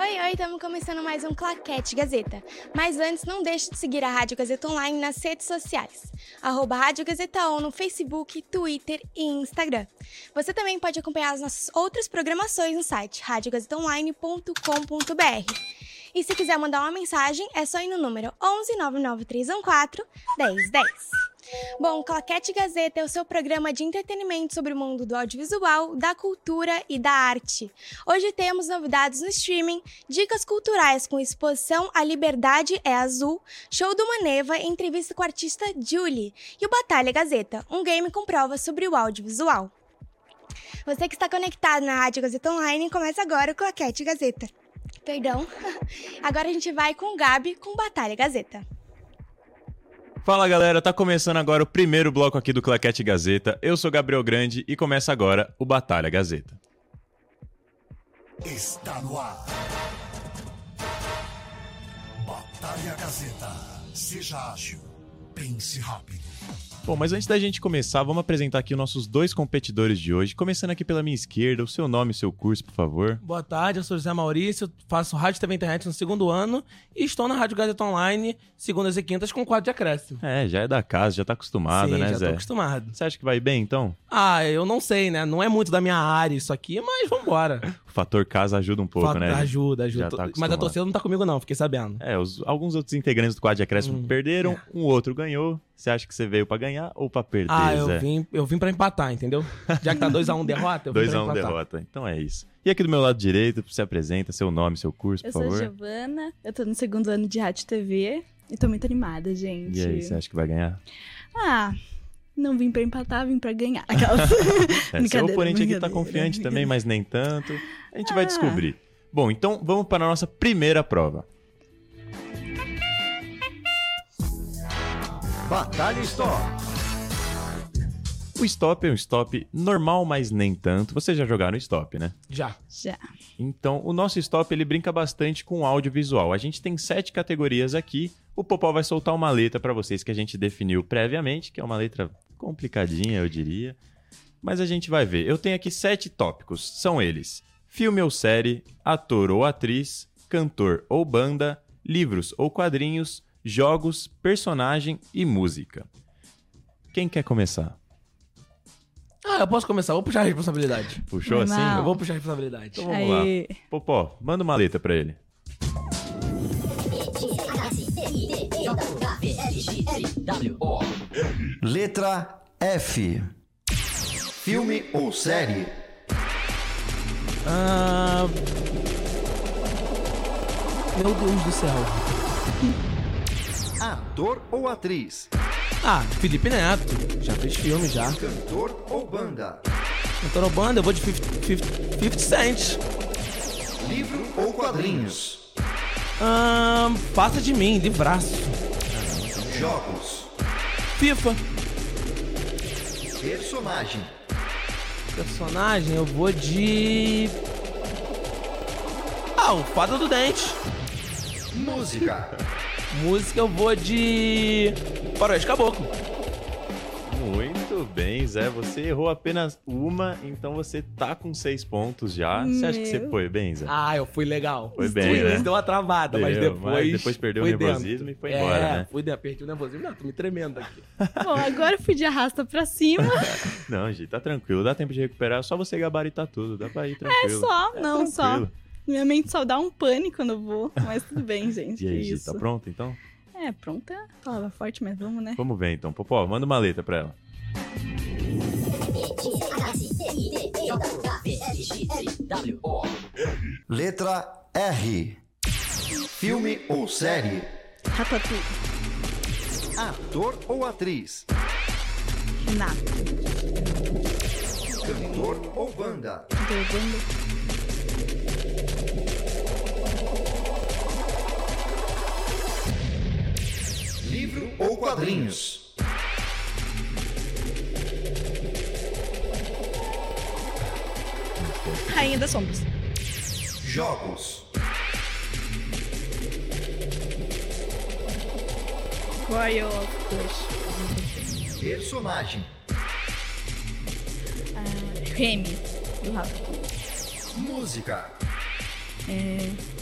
Oi, oi, estamos começando mais um Claquete Gazeta. Mas antes, não deixe de seguir a Rádio Gazeta Online nas redes sociais. Arroba Rádio Gazeta On no Facebook, Twitter e Instagram. Você também pode acompanhar as nossas outras programações no site radiogazetaonline.com.br. E se quiser mandar uma mensagem, é só ir no número 11 99314 1010. Bom, Claquete Gazeta é o seu programa de entretenimento sobre o mundo do audiovisual, da cultura e da arte. Hoje temos novidades no streaming, dicas culturais com exposição A Liberdade é Azul, show do Maneva, entrevista com a artista Julie e o Batalha Gazeta, um game com provas sobre o audiovisual. Você que está conectado na Rádio Gazeta Online, começa agora o Claquete Gazeta. Perdão. Agora a gente vai com o Gabi com Batalha Gazeta. Fala galera, tá começando agora o primeiro bloco aqui do Claquete Gazeta. Eu sou Gabriel Grande e começa agora o Batalha Gazeta. Está no ar. Batalha Gazeta. Seja ágil. Pense rápido. Bom, mas antes da gente começar, vamos apresentar aqui os nossos dois competidores de hoje. Começando aqui pela minha esquerda, o seu nome e seu curso, por favor. Boa tarde, eu sou José Maurício, faço Rádio TV Internet no segundo ano e estou na Rádio Gazeta Online, segundas e quintas, com quadro de acréscimo. É, já é da casa, já tá acostumado, Sim, né, já Zé? tô acostumado. Você acha que vai bem, então? Ah, eu não sei, né? Não é muito da minha área isso aqui, mas vambora. O fator casa ajuda um pouco, Fa- né? Ajuda, ajuda. Já tá mas a torcida não tá comigo não, fiquei sabendo. É, os- alguns outros integrantes do quadro de acréscimo Hum, perderam, é. um outro ganhou. Você acha que você veio pra ganhar ou pra perder, Ah, eu Zé? vim, eu vim pra empatar, entendeu? Já que tá 2x1 derrota, eu vim 2 pra a 1 empatar. derrota. Então é isso. E aqui do meu lado direito, você apresenta seu nome, seu curso, por Eu sou a favor. Giovana, eu tô no segundo ano de rádio e TV e tô muito animada, gente. E aí, você acha que vai ganhar? Ah, não vim pra empatar, vim pra ganhar. Aquelas... É, seu oponente aqui tá confiante também, mas nem tanto. A gente vai Ah. descobrir. Bom, então vamos para a nossa primeira prova. Batalha Store. O stop é um stop normal, mas nem tanto. Vocês já jogaram stop, né? Já. Já. Então, o nosso stop ele brinca bastante com o audiovisual. A gente tem sete categorias aqui. O Popó vai soltar uma letra para vocês que a gente definiu previamente, que é uma letra complicadinha, eu diria. Mas a gente vai ver. Eu tenho aqui sete tópicos. São eles: filme ou série, ator ou atriz, cantor ou banda, livros ou quadrinhos, jogos, personagem e música. Quem quer começar? Ah, eu posso começar, vou puxar a responsabilidade. Puxou assim? Eu vou puxar a responsabilidade. Então vamos lá. Aí, Popó, manda uma letra pra ele. Letra F. Filme ou série? Ah... Meu Deus do céu. Ator ou atriz? Ah, Felipe Neto. Já fez filme, já. Cantor ou banda? Cantor banda, eu vou de 50, 50, 50 Cent. Livro ou quadrinhos? Ahn, passa de mim, livraço. Jogos. FIFA. Personagem. Personagem, eu vou de. Ah, o Fada do Dente. Música. Música, eu vou de. Faroeste Caboclo. Muito bem, Zé. Você errou apenas uma, então você tá com seis pontos já. Você acha que você Meu. foi bem, Zé? Ah, eu fui legal. Foi bem, né? Deu uma travada, mas Deu, depois. mas depois perdeu o nervosismo dentro. e foi é, embora, né? Fui dentro, perdi o nervosismo. Não, tô me tremendo aqui. bom, agora eu fui de arrasta pra cima. Não, gente, tá tranquilo. Dá tempo de recuperar. Só você gabaritar tudo. Dá pra ir tranquilo. É só, não, só. Minha mente só dá um pânico quando eu vou, mas tudo bem, gente. E aí, que Gi, isso. tá pronto então? É, pronta. Palavra forte, mas vamos, né? Vamos ver então. Popó, manda uma letra pra ela. Letra R. Filme ou série? Ratatouille. Ator ou atriz? Renato. Cantor ou banda? Banda. Livro ou quadrinhos. Rainha das Sombras. Jogos. Royal of. Personagem. Remy, do Rafa. Música. É...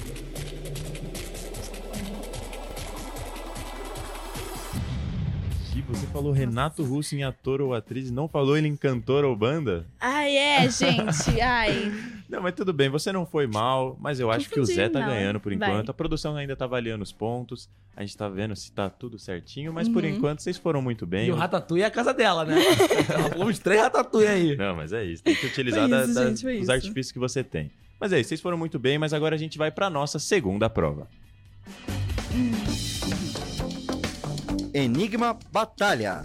falou Renato Russo em ator ou atriz, não falou ele em cantor ou banda? Ai, é, gente. Ai. Não, mas tudo bem, você não foi mal, mas eu acho que o Zé tá não. ganhando por Vai. enquanto. A produção ainda tá avaliando os pontos, a gente tá vendo se tá tudo certinho, mas por enquanto vocês foram muito bem. E o Ratatouille é a casa dela, né? Ela falou uns três Ratatouille aí. Não, mas é isso, tem que utilizar isso, da- gente, os isso. artifícios que você tem. Mas é isso, vocês foram muito bem, mas agora a gente vai pra nossa segunda prova. Enigma Batalha.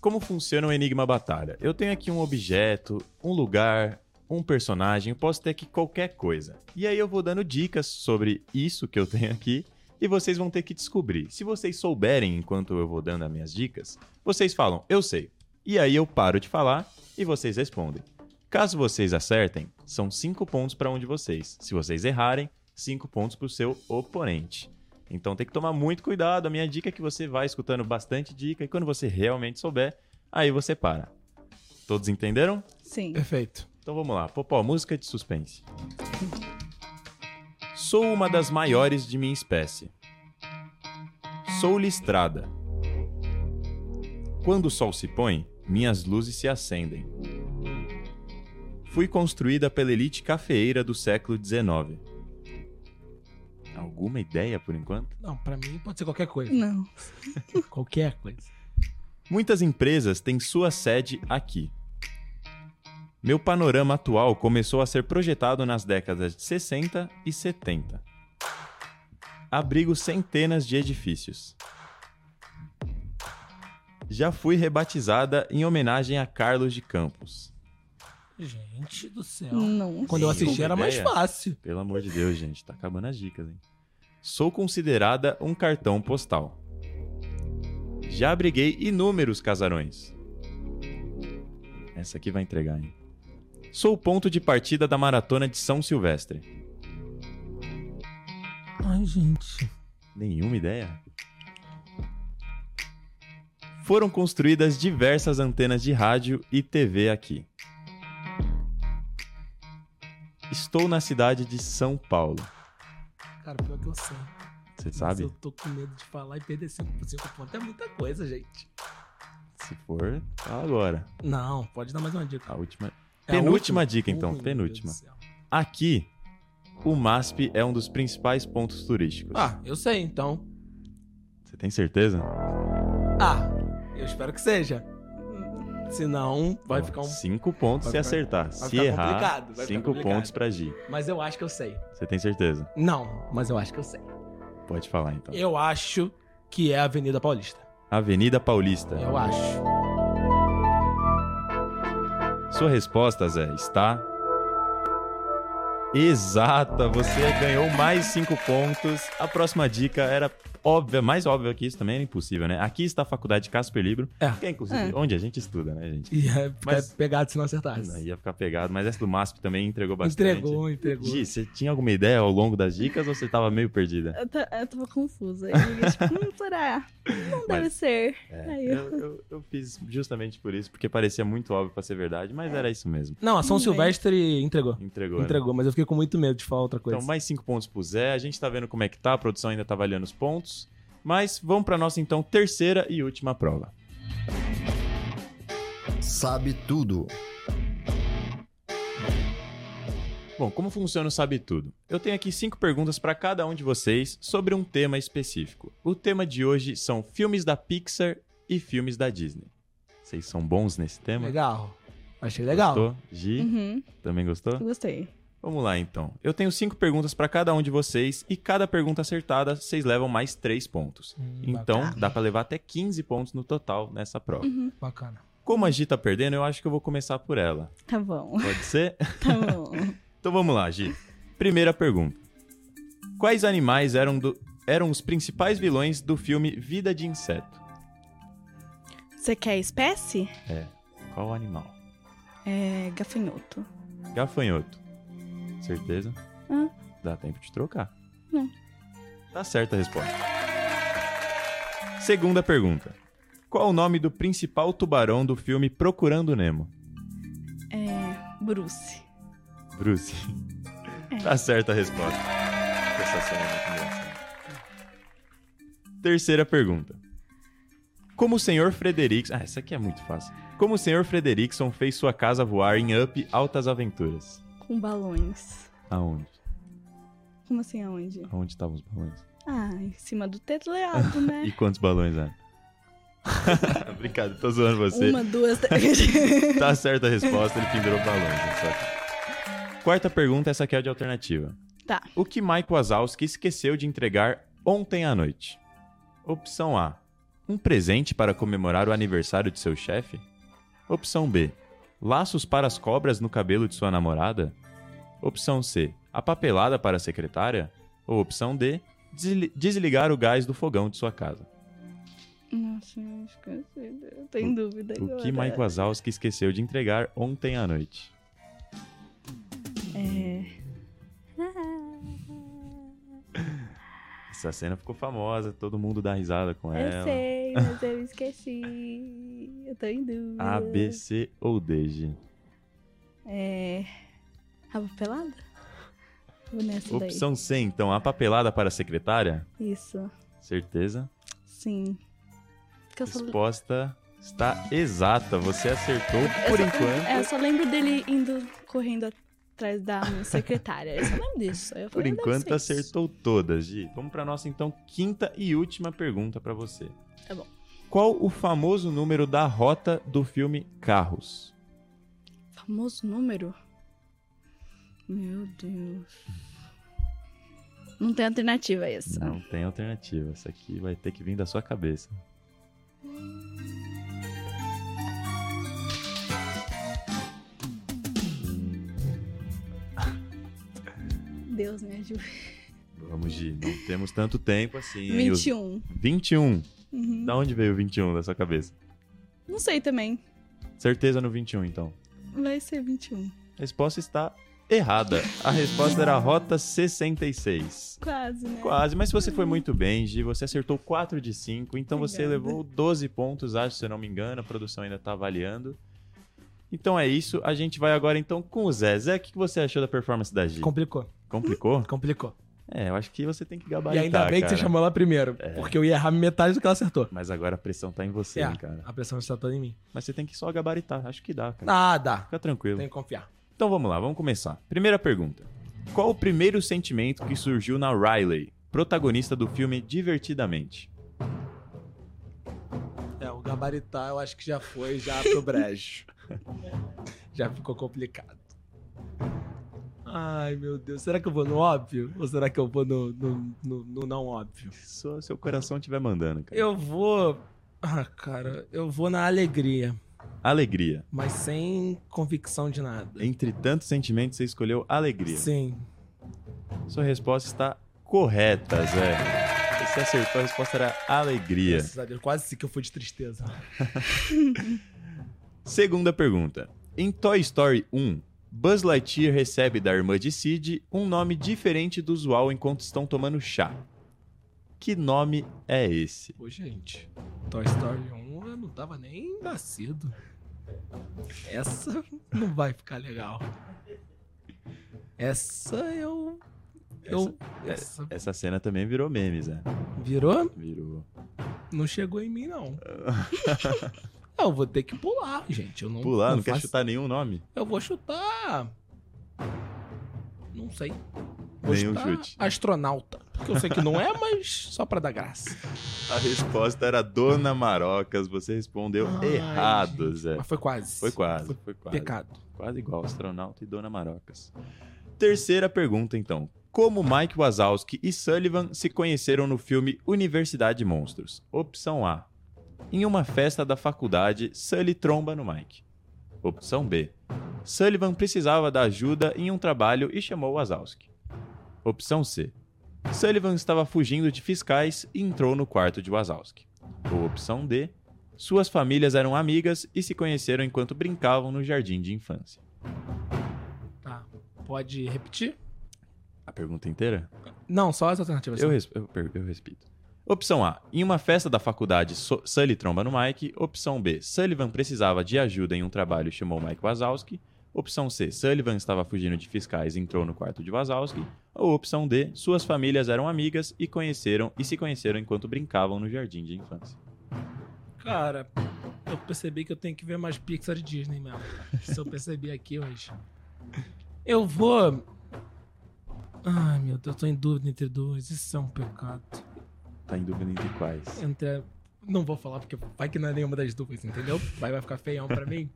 Como funciona o Enigma Batalha? Eu tenho aqui um objeto, um lugar, um personagem, posso ter aqui qualquer coisa. E aí eu vou dando dicas sobre isso que eu tenho aqui e vocês vão ter que descobrir. Se vocês souberem enquanto eu vou dando as minhas dicas, vocês falam, eu sei. E aí eu paro de falar e vocês respondem. Caso vocês acertem, são 5 pontos para um de vocês. Se vocês errarem, 5 pontos para o seu oponente. Então tem que tomar muito cuidado. A minha dica é que você vai escutando bastante dica e quando você realmente souber, aí você para. Todos entenderam? Sim. Perfeito. Então vamos lá. Popó, música de suspense. Sou uma das maiores de minha espécie. Sou listrada. Quando o sol se põe, minhas luzes se acendem. Fui construída pela elite cafeeira do século XIX. Alguma ideia por enquanto? Não, pra mim pode ser qualquer coisa. Não. Qualquer coisa. Muitas empresas têm sua sede aqui. Meu panorama atual começou a ser projetado nas décadas de 60 e 70. Abrigo centenas de edifícios. Já fui rebatizada em homenagem a Carlos de Campos. Gente do céu. Não. Quando eu assisti era mais ideia? fácil. Pelo amor de Deus, gente, tá acabando as dicas, hein? Sou considerada um cartão postal. Já abriguei inúmeros casarões. Essa aqui vai entregar, hein? Sou o ponto de partida da maratona de São Silvestre. Ai, gente. Nenhuma ideia? Foram construídas diversas antenas de rádio e TV aqui. Estou na cidade de São Paulo. Cara, pior que eu sei. Você sabe? eu tô com medo de falar e perder 5 por 5 pontos. É muita coisa, gente. Se for, fala agora. Não, pode dar mais uma dica. A última. É a penúltima última? dica, então. Ui, penúltima. Aqui, o MASP é um dos principais pontos turísticos. Ah, eu sei, então. Você tem certeza? Ah, eu espero que seja. Senão, vai ficar um. Cinco pontos se acertar. Se errar, cinco pontos pra Gi. Mas eu acho que eu sei. Você tem certeza? Não, mas eu acho que eu sei. Pode falar então. Eu acho que é a Avenida Paulista. Avenida Paulista. Eu acho. Sua resposta, Zé, está. Exata, você ganhou mais cinco pontos. A próxima dica era óbvia, mais óbvia que isso também era impossível, né? Aqui está a faculdade Casper Libro, É. que é inclusive onde a gente estuda, né, gente? Ia ficar Mas- pegado se não acertasse. Não, ia ficar pegado, mas essa do MASP também entregou bastante. Entregou, entregou. Gi, você tinha alguma ideia ao longo das dicas ou você tava meio perdida? Eu, ta- eu tava confusa. Eu tipo, hum, será? Não deve Mas- ser. É, eu, eu... eu, fiz justamente por isso, porque parecia muito óbvio pra ser verdade, mas era isso mesmo. Não, a São bem. Silvestre entregou. Entregou. né? Entregou, mas eu fiquei com muito medo de falar outra coisa. Então, mais cinco pontos pro Zé. A gente tá vendo como é que tá, a produção ainda tá avaliando os pontos. Mas vamos pra nossa, então, terceira e última prova. Sabe tudo. Bom, como funciona o Sabe Tudo? Eu tenho aqui cinco perguntas para cada um de vocês sobre um tema específico. O tema de hoje são filmes da Pixar e filmes da Disney. Vocês são bons nesse tema? Legal. Achei legal. Gostou? Gi, Uhum, também gostou? gostei. Vamos lá, então. Eu tenho cinco perguntas para cada um de vocês e cada pergunta acertada, vocês levam mais três pontos. Hum, Então, bacana. dá para levar até 15 pontos no total nessa prova. Bacana. Como a Gi tá perdendo, eu acho que eu vou começar por ela. Tá bom, Pode ser? tá bom. Então vamos lá, Gi. Primeira pergunta. Quais animais eram do... eram os principais vilões do filme Vida de Inseto? Você quer espécie? É. Qual animal? É gafanhoto. Gafanhoto. Certeza? Hã? Dá tempo de trocar. Não. Tá certa a resposta. Segunda pergunta. Qual o nome do principal tubarão do filme Procurando Nemo? É Bruce. Bruce. É. Tá certa a resposta. Essa cena é muito engraçada. Terceira pergunta. Como o senhor Frederickson... Ah, essa aqui é muito fácil. Como o senhor Frederickson fez sua casa voar em Up Altas Aventuras? Com balões. Aonde? Como assim aonde? Aonde estavam os balões? Ah, em cima do telhado, né? E quantos balões eram? Brincadeira, tô zoando você. Uma, duas, três. Tá certa a resposta, ele pendurou balões. que- Quarta pergunta, essa aqui é de alternativa. Tá. O que Mike Wazowski esqueceu de entregar ontem à noite? Opção A. Um presente para comemorar o aniversário de seu chefe? Opção B. Laços para as cobras no cabelo de sua namorada? Opção C. A papelada para a secretária? Ou opção D. desli- Desligar o gás do fogão de sua casa? Nossa, eu esqueci. Eu tô em dúvida O agora. que Mike Wazowski esqueceu de entregar ontem à noite? É... Essa cena ficou famosa, todo mundo dá risada com Eu ela. sei, mas eu esqueci. Eu tô em dúvida. A, B, C ou D, G? É... Rabo pelada? Vou nessa Opção C, então, a papelada para a secretária? daí. Isso, Certeza? sim. Porque só... Resposta está exata. Você acertou por eu só- enquanto. É, eu só lembro dele indo correndo atrás da secretária. Disso. Eu Por falei, "Ah, deve enquanto isso." acertou todas, Gi. Vamos para nossa então quinta e última pergunta para você. Tá bom. Qual o famoso número da rota do filme Carros? Famoso número? Meu Deus. Não tem alternativa essa. Não tem alternativa. Essa aqui vai ter que vir da sua cabeça. Deus me ajude. Vamos, Gi. Não temos tanto tempo assim. hein? Os- 21. 21. Uhum. Da onde veio o 21 da sua cabeça? Não sei também. Certeza no 21, então. Vai ser 21. A resposta está errada. A resposta era a Rota 66. Quase, né? Quase, mas você foi muito bem, Gi. Você acertou 4 de 5, então você Obrigada. levou 12 pontos, acho, se eu não me engano. A produção ainda tá avaliando. Então é isso. A gente vai agora então com o Zé. Zé, o que que você achou da performance da Gi? Complicou. Complicou? Complicou. É, eu acho que você tem que E gabaritar, ainda bem que você cara. chamou ela primeiro. É. Porque eu ia errar metade do que ela acertou. Mas agora a pressão tá em você, É, hein, cara. a pressão está toda em mim. Mas você tem que só gabaritar. Acho que dá, cara. Ah, dá. Fica tranquilo. Tem que confiar. Então vamos lá, vamos começar. Primeira pergunta. Qual o primeiro sentimento que surgiu na Riley, protagonista do filme Divertidamente? É, o gabaritar eu acho que já foi já pro brejo. já ficou complicado. Ai, meu Deus. Será que eu vou no óbvio? Ou será que eu vou no, no, no- no não óbvio? Só seu coração estiver mandando, cara. Eu vou. Ah, cara, eu vou na alegria. Alegria. Mas sem convicção de nada. Entre tantos sentimentos, você escolheu alegria. Sim. Sua resposta está correta, Zé. Você acertou, a resposta era alegria. Graças a Deus. Quase que eu fui de tristeza. Segunda pergunta. Em Toy Story 1, Buzz Lightyear recebe da irmã de Sid um nome diferente do usual enquanto estão tomando chá. Que nome é esse? Pô, gente. Toy Story 1 eu não tava nem nascido. Essa não vai ficar legal. Essa eu. Eu. Essa. Essa cena também virou meme, Zé. Virou? Virou. Não chegou em mim, não. Eu vou ter que pular, gente. Eu não, Pular, não, quer faço- chutar nenhum nome? Eu vou chutar. Não sei. Vou Nenhum chutar chute. Astronauta. Porque eu sei que não é, mas só pra dar graça. A resposta era Dona Marocas. Você respondeu Ai, errado, gente. Zé. Mas foi quase. Foi quase, foi quase. Pecado. Quase igual, astronauta e Dona Marocas. Terceira pergunta, então. Como Mike Wazowski e Sullivan se conheceram no filme Universidade de Monstros? Opção A. Em uma festa da faculdade, Sully tromba no Mike. Opção B. Sullivan precisava da ajuda em um trabalho e chamou Wazowski. Opção C. Sullivan estava fugindo de fiscais e entrou no quarto de Wazowski. Ou opção D. Suas famílias eram amigas e se conheceram enquanto brincavam no jardim de infância. Tá. Pode repetir? A pergunta inteira? Não, só as alternativas. Eu, eu, eu repito. Opção A. Em uma festa da faculdade, Sully tromba no Mike. Opção B. Sullivan precisava de ajuda em um trabalho e chamou Mike Wazowski. Opção C. Sullivan estava fugindo de fiscais e entrou no quarto de Wazowski. Ou opção D. Suas famílias eram amigas e conheceram e se conheceram enquanto brincavam no jardim de infância. Cara, eu percebi que eu tenho que ver mais Pixar e Disney mesmo. Isso eu percebi aqui hoje. Eu vou. Ai, meu Deus, eu tô em dúvida entre dois. Isso é um pecado. Tá em dúvida entre quais? Entre. Não vou falar porque vai que não é nenhuma das duas, entendeu? Vai, vai ficar feião pra mim.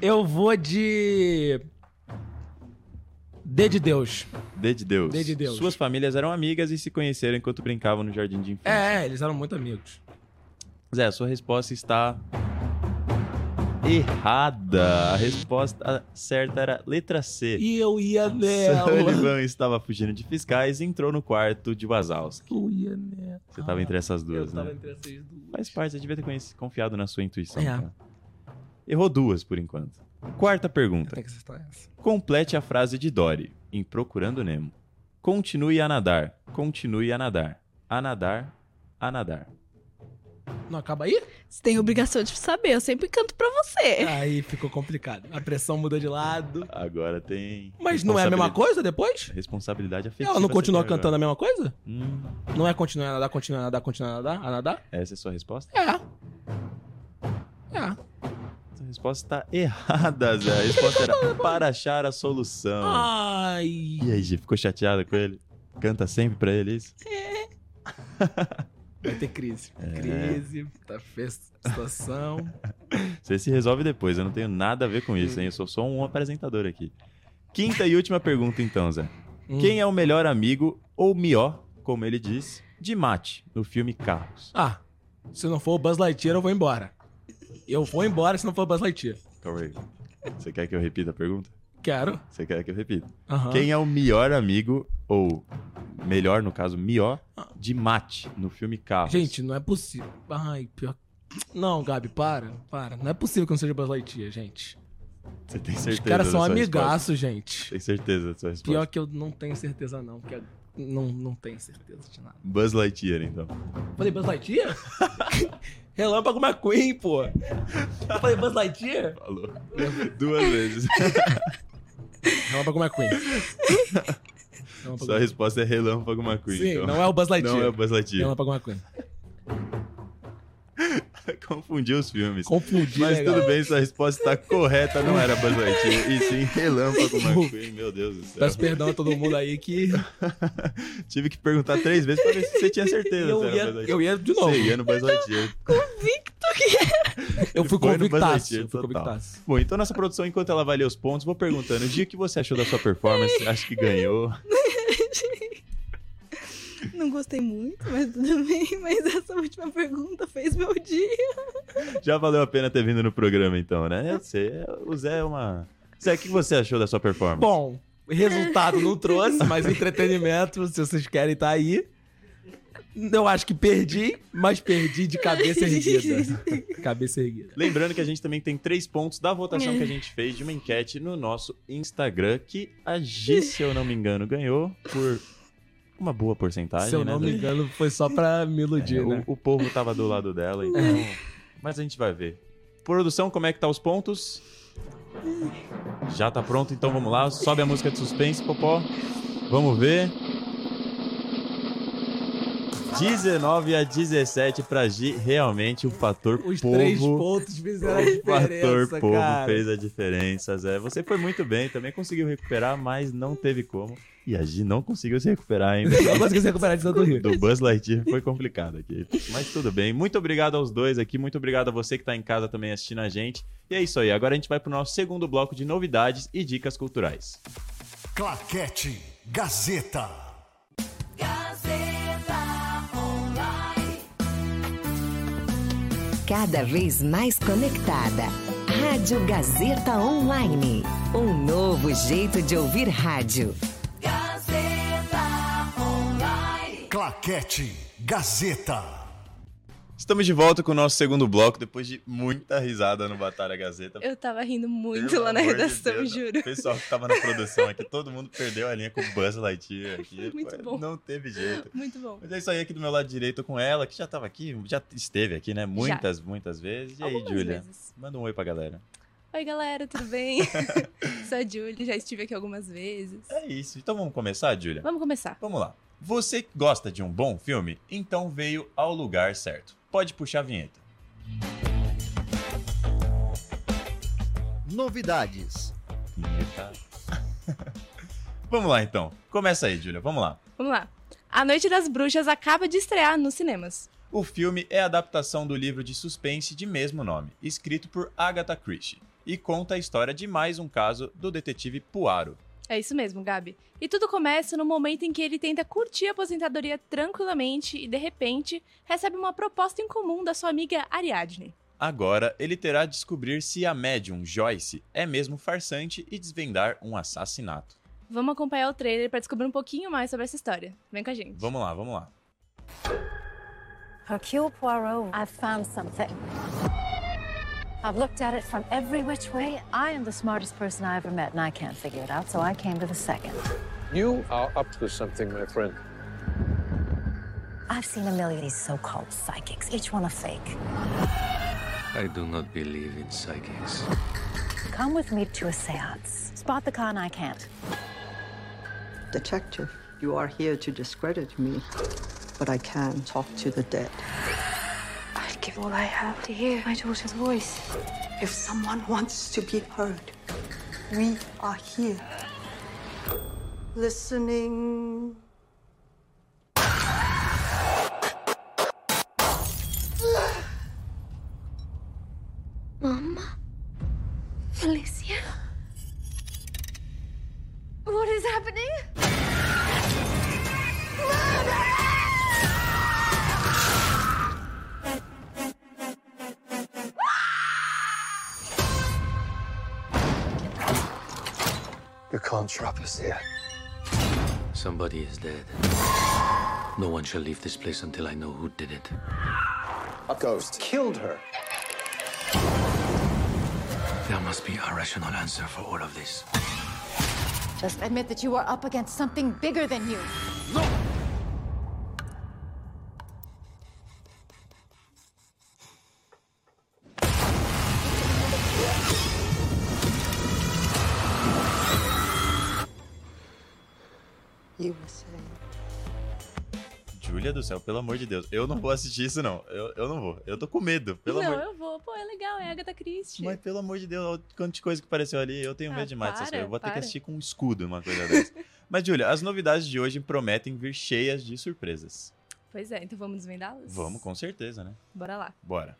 Eu vou de. D de Deus. D de Deus. D de Deus. Suas famílias eram amigas e se conheceram enquanto brincavam no jardim de infância. É, eles eram muito amigos. Zé, a sua resposta está errada. A resposta certa era letra C. E eu ia nela. Sullivan estava fugindo de fiscais e entrou no quarto de Wazowski. Eu ia nela. Você estava entre essas Eu duas, tava né? entre essas duas. Faz parte, você devia ter conhecido, confiado na sua intuição. É. cara. Errou duas, por enquanto. Quarta pergunta. Essa. Complete a frase de Dory, em Procurando Nemo. Continue a nadar, continue a nadar. A nadar, a nadar. Não acaba aí? Você tem obrigação de saber, eu sempre canto pra você. Aí ficou complicado. A pressão muda de lado. Agora tem. Mas não é a mesma coisa depois? Responsabilidade afetiva. Ela não continua tem agora. cantando a mesma coisa? Hum, Não é continuar a nadar, continuar a nadar, continuar a nadar? A nadar? essa é a sua resposta? É. É. Essa resposta está errada, Zé. A resposta era para achar a solução. Ai. E aí, Gi, ficou chateada com ele? Canta sempre pra ele isso? Vai ter crise. É. Crise, tá feia a situação. Você se resolve depois, eu não tenho nada a ver com isso, hein? Eu sou só um apresentador aqui. Quinta e última pergunta, então, Zé. Hum. Quem é o melhor amigo, ou melhor, como ele diz, de Mate, no filme Carros? Ah, se não for o Buzz Lightyear, eu vou embora. Eu vou embora se não for o Buzz Lightyear. Calma aí. Você quer que eu repita a pergunta? Quero. Você quer que eu repita? Quem é o melhor amigo, ou melhor, no caso, melhor, de Mate, no filme Carros? Gente, não é possível. Ai, pior. Não, Gabi, para, para. Não é possível que eu não seja Buzz Lightyear, gente. Você tem Os certeza caras da são amigaços, gente. Tem certeza da sua resposta? Pior que eu não tenho certeza, não. Porque não, não tenho certeza de nada. Buzz Lightyear, então. Falei Buzz Lightyear? Relâmpago McQueen, pô. Eu falei Buzz Lightyear? Falou. Duas vezes. Relâmpago McQueen. Relâmpago Sua resposta é Relâmpago McQueen. Sim, então. não é o Buzz Lightyear. Não é o Buzz Lightyear. Relâmpago McQueen. Confundiu os filmes. Confundi, Mas legal. tudo bem, sua resposta está correta, não era Buzz Lightyear, e sim Relâmpago McQueen, meu Deus do céu. Peço perdão a todo mundo aí que Tive que perguntar três vezes pra ver se você tinha certeza. eu se era ia, Buzz Lightyear. eu ia de novo. Você ia no Buzz Lightyear. Eu fui Foi convictaço. Eu fui convictaço. Bom, então nossa produção, enquanto ela avalia os pontos, vou perguntando, o que você achou da sua performance? Acho que ganhou. Não gostei muito, mas tudo bem. Mas essa última pergunta fez meu dia. Já valeu a pena ter vindo no programa, então, né? Eu sei, o Zé é uma... Zé, o que você achou da sua performance? Bom, resultado não trouxe, mas entretenimento, se vocês querem, tá aí. Eu acho que perdi, mas perdi de cabeça erguida. cabeça erguida. Lembrando que a gente também tem três pontos da votação que a gente fez de uma enquete no nosso Instagram, que a Gi, se eu não me engano, ganhou por uma boa porcentagem, Se eu né? não me engano, foi só pra me iludir, É, né? o, o povo tava do lado dela, então... Mas a gente vai ver. Produção, como é que tá os pontos? Já tá pronto, então vamos lá. Sobe a música de suspense, Popó. Vamos ver. 19 a 17 pra Gi, realmente o fator Os povo. três pontos fizeram a O fator diferença, povo cara. fez a diferença, Zé. Você foi muito bem, também conseguiu recuperar, mas não teve como. E a Gi não conseguiu se recuperar ainda. Não consegui se recuperar de tanto rir. Do Buzz Lightyear foi complicado aqui. Mas tudo bem. Muito obrigado aos dois aqui. Muito obrigado a você que tá em casa também assistindo a gente. E é isso aí. Agora a gente vai pro nosso segundo bloco de novidades e dicas culturais. Claquete Gazeta. Cada vez mais conectada. Rádio Gazeta Online. Um novo jeito de ouvir rádio. Gazeta Online. Claquete Gazeta. Estamos de volta com o nosso segundo bloco, depois de muita risada no Batalha Gazeta. Eu tava rindo muito Pelo lá na de redação, Deus, juro. O pessoal que tava na produção aqui, todo mundo perdeu a linha com o Buzz Lightyear aqui. Muito bom. Não teve jeito. Muito bom. Mas é isso aí aqui do meu lado direito com ela, que já tava aqui, já esteve aqui, né? Muitas, muitas vezes. E aí, Algumas Júlia? vezes. Manda um oi pra galera. Oi, galera, tudo bem? Sou a Julie, já estive aqui algumas vezes. É isso. Então vamos começar, Júlia? Vamos começar. Vamos lá. Você gosta de um bom filme? Então veio ao lugar certo. Pode puxar a vinheta. Novidades. Vinheta. Vamos lá então. Começa aí, Júlia. Vamos lá. Vamos lá. A Noite das Bruxas acaba de estrear nos cinemas. O filme é a adaptação do livro de suspense de mesmo nome, escrito por Agatha Christie, e conta a história de mais um caso do detetive Poirot. É isso mesmo, Gabi. E tudo começa no momento em que ele tenta curtir a aposentadoria tranquilamente e, de repente, recebe uma proposta em comum da sua amiga Ariadne. Agora, ele terá de descobrir se a médium Joyce é mesmo farsante e desvendar um assassinato. Vamos acompanhar o trailer para descobrir um pouquinho mais sobre essa história. Vem com a gente. Vamos lá, vamos lá. Hercule Poirot, I've found something. I've looked at it from every which way. I am the smartest person I ever met, and I can't figure it out, so I came to the second. You are up to something, my friend. I've seen a million of these so-called psychics, each one a fake. I do not believe in psychics. Come with me to a seance. Spot the con I can't. Detective, you are here to discredit me, but I can talk to the dead. Give all I have to hear my daughter's voice. If someone wants to be heard, we are here. Listening. Can't trap us here. Somebody is dead. No one shall leave this place until I know who did it. A ghost killed her. There must be a rational answer for all of this. Just admit that you are up against something bigger than you. You céu, pelo amor de Deus. Eu não vou assistir isso, não. Eu, eu não vou. Eu tô com medo. Pelo Não, amor... eu vou. Pô, é legal, é Agatha Christie. Mas pelo amor de Deus, olha o quanto de coisa que apareceu ali. Eu tenho Ah, medo demais dessas para, coisas. Eu vou ter que para. assistir com um escudo uma coisa dessa. Mas, Júlia, as novidades de hoje prometem vir cheias de surpresas. Pois é, então vamos desvendá-las? Vamos, com certeza, né? Bora lá. Bora.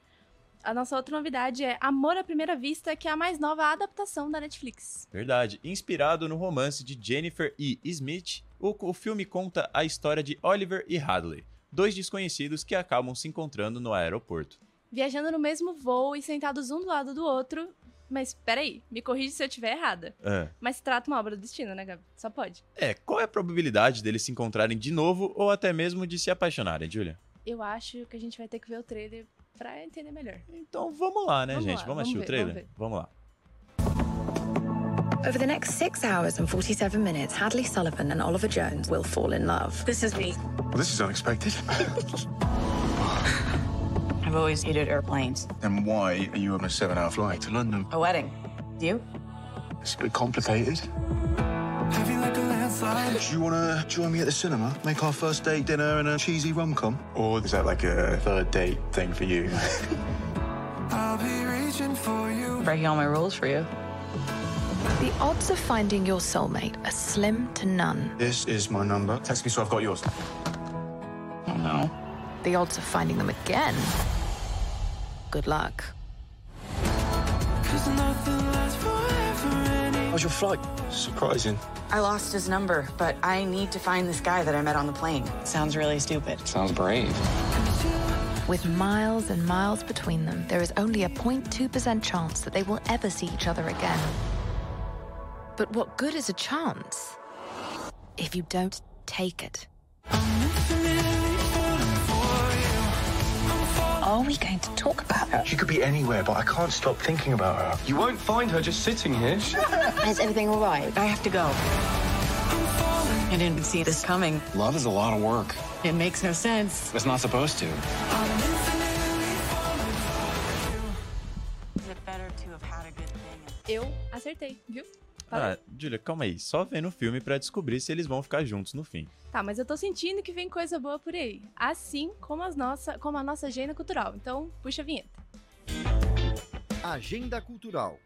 A nossa outra novidade é Amor à Primeira Vista, que é a mais nova adaptação da Netflix. Verdade. Inspirado no romance de Jennifer E. Smith, o, o filme conta a história de Oliver e Hadley, dois desconhecidos que acabam se encontrando no aeroporto. Viajando no mesmo voo e sentados um do lado do outro. Mas peraí, me corrige se eu estiver errada. É. Mas trata uma obra do destino, né, Gabi? Só pode. É, qual é a probabilidade deles se encontrarem de novo ou até mesmo de se apaixonarem, Julia? Eu acho que a gente vai ter que ver o trailer pra entender melhor. Então vamos lá, né, Vamos gente? lá, vamos assistir vamos o ver, trailer? vamos ver. Vamos lá. Over the next six hours and 47 minutes, Hadley Sullivan and Oliver Jones will fall in love. This is me. Well, this is unexpected. I've always hated airplanes. then why are you on a seven-hour flight to London? A wedding. You? It's a bit complicated. Do you want to join me at the cinema? Make our first date dinner and a cheesy rom-com? Or is that like a third date thing for you? Breaking all my rules for you. The odds of finding your soulmate are slim to none. this is my number. Text me so I've got yours. Oh no. The odds of finding them again. Good luck. How's your flight? Surprising. I lost his number, but I need to find this guy that I met on the plane. Sounds really stupid. Sounds brave. With miles and miles between them, there is only a 0.2% chance that they will ever see each other again. But what good is a chance if you don't take it? Are we going to talk about her? She could be anywhere, but I can't stop thinking about her. You won't find her just sitting here. Is everything all right? I have to go. I didn't see this coming. Love is a lot of work. It makes no sense. It's not supposed to. Is it better to have had a good thing? Eu acertei, viu? Ah, Julia, calma aí. Só vendo o filme pra descobrir se eles vão ficar juntos no fim. Tá, mas eu tô sentindo que vem coisa boa por aí. Assim como, as nossa, como a nossa agenda cultural. Então, puxa a vinheta. Agenda Cultural.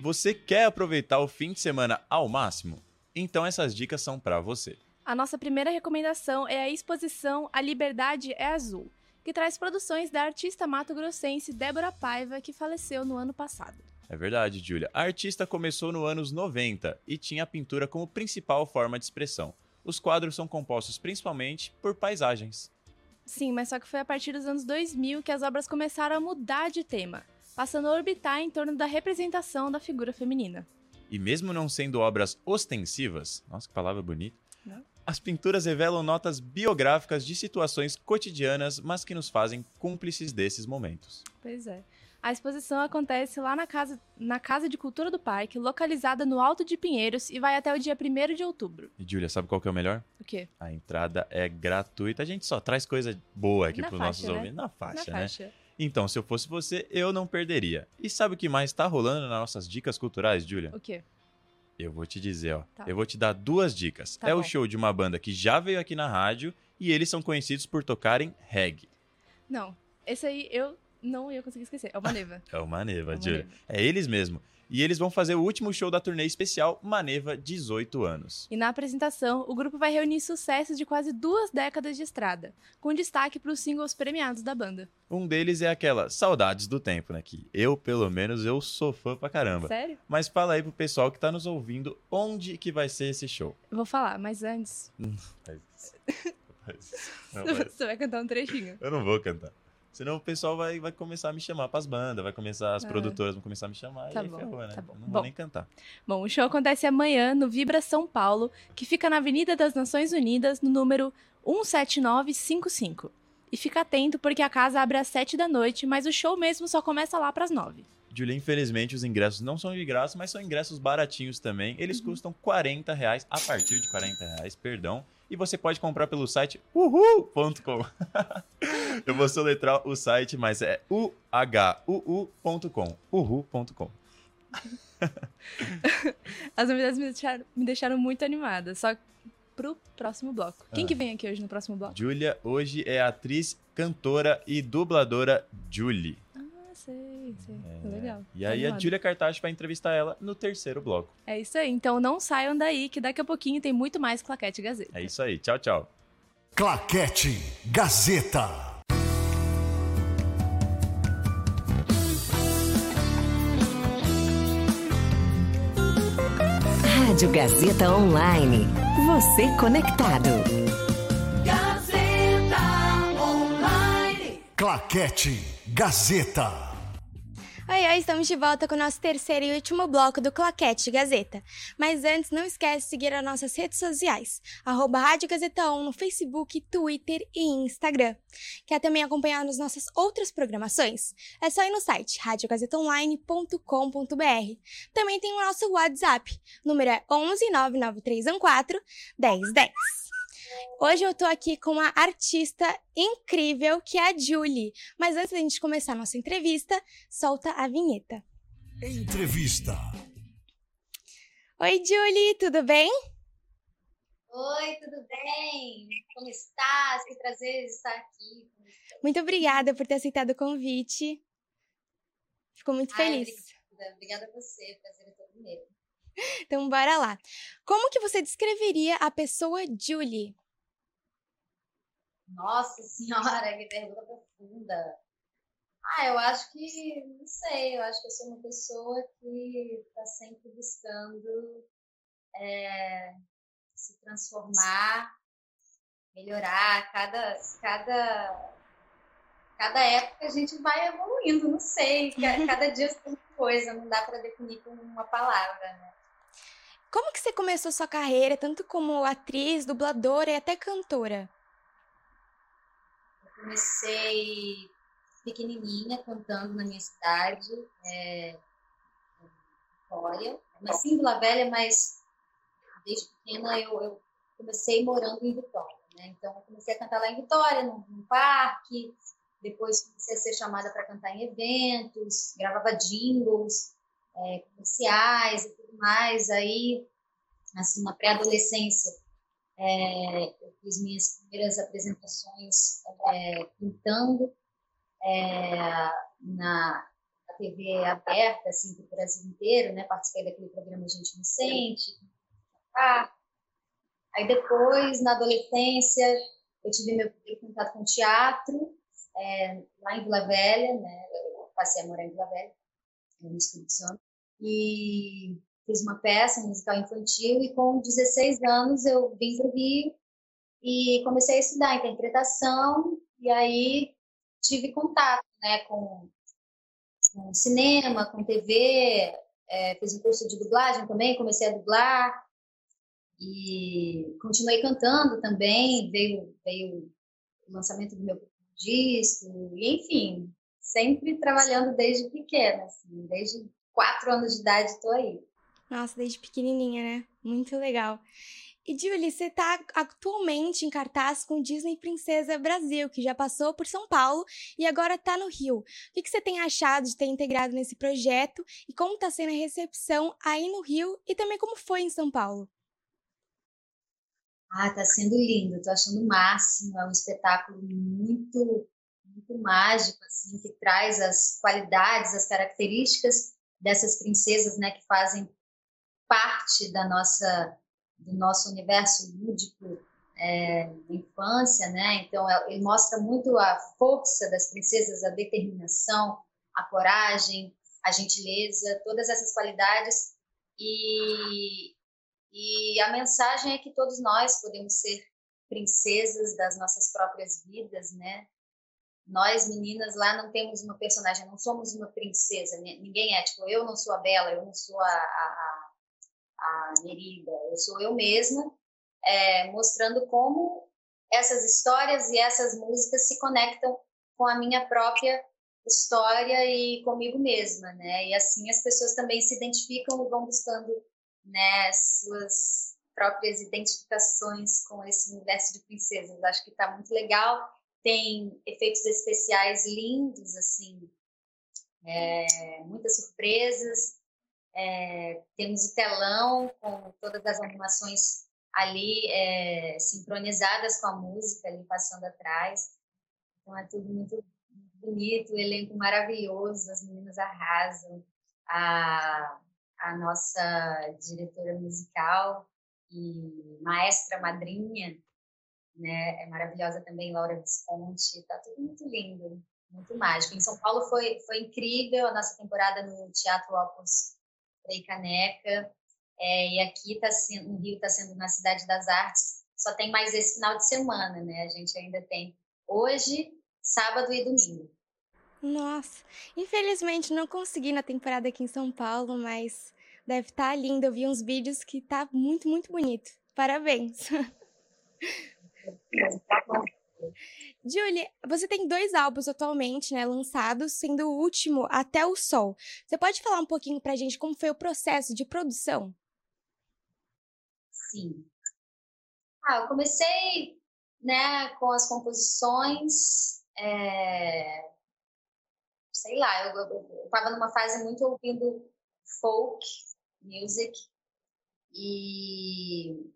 Você quer aproveitar o fim de semana ao máximo? Então essas dicas são pra você. A nossa primeira recomendação é a exposição A Liberdade é Azul, que traz produções da artista mato-grossense Débora Paiva, que faleceu no ano passado. É verdade, Julia. A artista começou nos anos 90 e tinha a pintura como principal forma de expressão. Os quadros são compostos principalmente por paisagens. Sim, mas só que foi a partir dos anos 2000 que as obras começaram a mudar de tema, passando a orbitar em torno da representação da figura feminina. E mesmo não sendo obras ostensivas, nossa que palavra bonita. As pinturas revelam notas biográficas de situações cotidianas, mas que nos fazem cúmplices desses momentos. Pois é. A exposição acontece lá na Casa, na casa de Cultura do Parque, localizada no Alto de Pinheiros, e vai até o dia 1 de outubro. E Julia, sabe qual que é o melhor? O quê? A entrada é gratuita. A gente só traz coisa boa aqui para os nossos né? ouvintes. Na faixa, Na né? faixa. Então, se eu fosse você, eu não perderia. E sabe o que mais tá rolando nas nossas dicas culturais, Julia? O quê? Eu vou te dizer, ó. Tá. Eu vou te dar duas dicas. Tá é bom. o show de uma banda que já veio aqui na rádio e eles são conhecidos por tocarem reggae. Não, esse aí eu não ia conseguir esquecer. É o Maneva. É o Maneva, É. Maneva. É eles mesmo. E eles vão fazer o último show da turnê especial Maneva 18 anos. E na apresentação, o grupo vai reunir sucessos de quase duas décadas de estrada, com destaque para os singles premiados da banda. Um deles é aquela Saudades do Tempo, né? Que eu, pelo menos, eu sou fã pra caramba. Sério? Mas fala aí pro pessoal que tá nos ouvindo onde que vai ser esse show. Eu vou falar, mas antes, Hum, faz isso. Faz isso. Não, faz. você vai cantar um trechinho. Eu não vou cantar. Senão o pessoal vai, vai começar a me chamar pras bandas, vai começar, as Ah. produtoras vão começar a me chamar Tá e aí bom, ferrou, né? tá bom. Eu não Bom. vou nem cantar. Bom, o show acontece amanhã no Vibra São Paulo, que fica na Avenida das Nações Unidas, no número 17955. E fica atento porque a casa abre às 7 da noite, mas o show mesmo só começa lá pras 9. Julia, infelizmente os ingressos não são de graça, mas são ingressos baratinhos também. Eles custam 40 reais, a partir de 40 reais, perdão. E você pode comprar pelo site uhul.com. Eu vou soletrar o site, mas é uhuu.com. Uhul.com. As novidades me deixaram, me deixaram muito animada, só pro próximo bloco. Quem Ah. que vem aqui hoje no próximo bloco? Julia hoje é a atriz, cantora e dubladora Julie. Sei, sei. Legal. E aí a Animada. Julia Cartacho vai entrevistar ela no terceiro bloco. É isso aí, então não saiam daí, que daqui a pouquinho tem muito mais Claquete Gazeta. É isso aí. Tchau, tchau. Claquete Gazeta. Rádio Gazeta Online. Você conectado. Gazeta Online. Claquete Gazeta. Oi, oi, estamos de volta com o nosso terceiro e último bloco do Claquete Gazeta. Mas antes, não esquece de seguir as nossas redes sociais, arroba Rádio Gazeta 1 no Facebook, Twitter e Instagram. Quer também acompanhar as nossas outras programações? É só ir no site radiogazetaonline.com.br. Também tem o nosso WhatsApp, número é 11 99314 1010. Hoje eu tô aqui com uma artista incrível que é a Julie. Mas antes da gente começar a nossa entrevista, solta a vinheta. Entrevista. Oi, Julie, tudo bem? Oi, tudo bem? Como está? Que prazer estar aqui. Muito obrigada por ter aceitado o convite. Fico muito Ai, feliz. Obrigada, obrigada a você, prazer é todo meu. Então, bora lá. Como que você descreveria a pessoa Julie? Nossa senhora, que pergunta profunda. Ah, eu acho que, não sei, eu acho que eu sou uma pessoa que está sempre buscando é, se transformar, melhorar. Cada, cada, cada época a gente vai evoluindo, não sei. Ca- Cada dia tem uma coisa, não dá para definir com uma palavra, né? Como que você começou sua carreira, tanto como atriz, dubladora e até cantora? Eu comecei pequenininha, cantando na minha cidade, é, Vitória. Nasci em Vila Velha, mas desde pequena eu, eu comecei morando em Vitória. Né? Então, eu comecei a cantar lá em Vitória, num, num parque. Depois comecei a ser chamada para cantar em eventos, gravava jingles, é, comerciais e tudo mais. Aí, assim, na pré-adolescência, é, eu fiz minhas primeiras apresentações é, cantando é, na, na, TV aberta, assim, para o Brasil inteiro, né? Participei daquele programa Gente Inocente. Ah, Aí depois, na adolescência, eu tive meu primeiro contato com teatro, é, lá em Vila Velha, né? Eu passei a morar em Vila Velha, no Espírito Santo. E fiz uma peça musical infantil e com 16 anos eu vim para o Rio e comecei a estudar interpretação e aí tive contato né, com, com cinema, com TV, é, fiz um curso de dublagem também, comecei a dublar e continuei cantando também, veio, veio o lançamento do meu disco, e enfim, sempre trabalhando desde pequena, assim, desde quatro anos de idade estou aí. Nossa, desde pequenininha, né? Muito legal. E Julie, você está atualmente em cartaz com Disney Princesa Brasil, que já passou por São Paulo e agora está no Rio. O que, que você tem achado de ter integrado nesse projeto e como está sendo a recepção aí no Rio e também como foi em São Paulo? Ah, tá sendo lindo, tô achando o máximo, é um espetáculo muito, muito mágico, assim, que traz as qualidades, as características dessas princesas, né, que fazem parte da nossa, do nosso universo lúdico é, da infância, né, então é, ele mostra muito a força das princesas, a determinação, a coragem, a gentileza, todas essas qualidades, e, e a mensagem é que todos nós podemos ser princesas das nossas próprias vidas, né? Nós, meninas, lá não temos uma personagem, não somos uma princesa. Ninguém é, tipo, eu não sou a Bela, eu não sou a, a, a Nerida, eu sou eu mesma, é, mostrando como essas histórias e essas músicas se conectam com a minha própria história e comigo mesma, né? E assim as pessoas também se identificam e vão buscando né, suas próprias identificações com esse universo de princesas. Acho que está muito legal. Tem efeitos especiais lindos, assim, é, muitas surpresas. É, temos o telão com todas as animações ali é, sincronizadas com a música ali passando atrás. Então é tudo muito bonito, o elenco maravilhoso, as meninas arrasam. A, a nossa diretora musical e maestra madrinha, né? É maravilhosa também, Laura Visconti. Tá tudo muito lindo, muito mágico. Em São Paulo foi, foi incrível a nossa temporada no Teatro Opus Frei Caneca. É, e aqui tá sendo, no Rio está sendo na Cidade das Artes. Só tem mais esse final de semana, né? A gente ainda tem hoje, sábado e domingo. Nossa, infelizmente não consegui na temporada aqui em São Paulo, mas deve estar tá lindo. Eu vi uns vídeos que tá muito, muito bonito. Parabéns. Julie, você tem dois álbuns atualmente, né, lançados, sendo o último Até o Sol. Você pode falar um pouquinho pra gente como foi o processo de produção? Sim. Ah, eu comecei, né, com as composições, é sei lá, eu, eu, eu tava numa fase muito ouvindo folk music e,